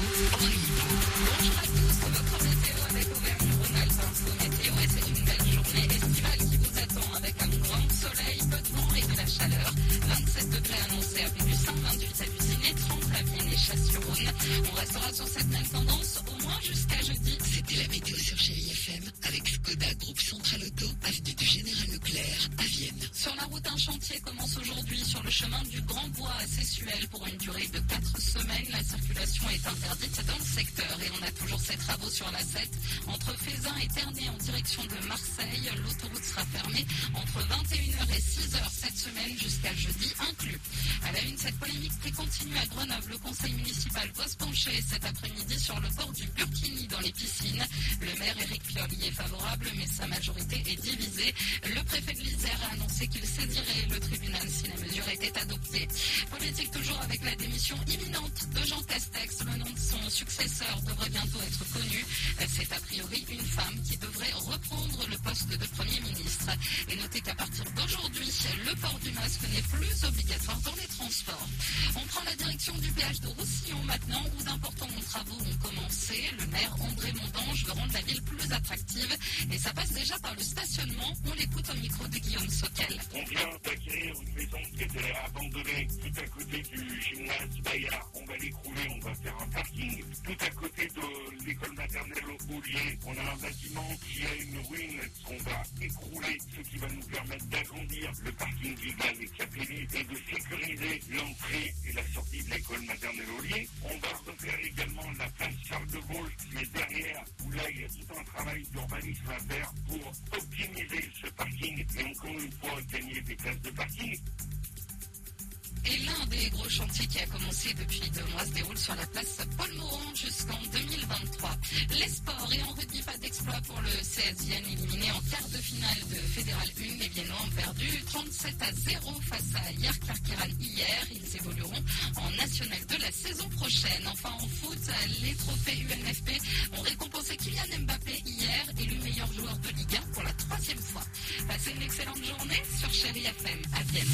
Bonjour à tous, votre météo avec Auvergneur météo et c'est une belle journée estivale qui vous attend avec un grand soleil, peu de mort et de la chaleur. 27 degrés annoncés à plus 128 à cuisiné, 30 pavées, chasse-rohne. On restera sur cette même tendance au moins jusqu'à jeudi. C'était la météo sur GIFM, avec Skoda, groupe central auto, avenue du général Leclerc à Vienne. Sur la route un chantier commence aujourd'hui sur le chemin du Grand Bois à Sessuel pour une durée de 4 semaines. La circulation est interdite dans le secteur et on a toujours ces travaux sur la 7 entre Fézin et Ternay en direction de Marseille. L'autoroute sera fermée entre 21h et 6h cette semaine jusqu'à jeudi inclus. À la une, cette polémique qui continue à Grenoble. Le conseil municipal doit se pencher cet après-midi sur le port du Burkini dans les piscines. Le maire Éric Piolle y est favorable, mais sa majorité est divisée. Le préfet de l'Isère annoncé qu'il saisirait le tribunal si la mesure était adoptée. Politique toujours avec la démission imminente de Jean Castex. Le nom de son successeur devrait bientôt être connu. C'est a priori une femme qui devrait reprendre le poste de Premier ministre. Et notez qu'à partir d'aujourd'hui, le port du masque n'est plus obligatoire dans les transports. On prend la direction du péage de Roussillon maintenant, où d'importants travaux ont commencé. Le maire André Mondange veut rendre la ville plus attractive. Et ça passe déjà par le stationnement. On l'écoute au micro de Guillaume Soquel. On vient d'acquérir une maison qui était abandonnée tout à côté du gymnase Bayard. On va l'écrouler, on va faire un parking. Tout à côté de on a un bâtiment qui a une ruine qu'on va écrouler, ce qui va nous permettre d'agrandir le parking Vigal et Capelli et de sécuriser l'entrée et la sortie de l'école maternelle Aulier. On va refaire également la place Charles de Gaulle qui est derrière, où là il y a tout un travail d'urbanisme à faire pour optimiser ce parking et encore une fois gagner des places de parking. Et l'un des gros chantiers qui a commencé depuis deux mois se déroule sur la place Paul Morand jusqu'en 2023. Les sports et en rugby, pas d'exploit pour le CS éliminé en quart de finale de Fédéral 1. Les Viennois ont perdu 37 à 0 face à Yarkirkiran hier. Ils évolueront en national de la saison prochaine. Enfin en foot, les trophées UNFP ont récompensé Kylian Mbappé hier, élu meilleur joueur de Ligue 1 pour la troisième fois. Passez une excellente journée sur Chéri FM à Vienne.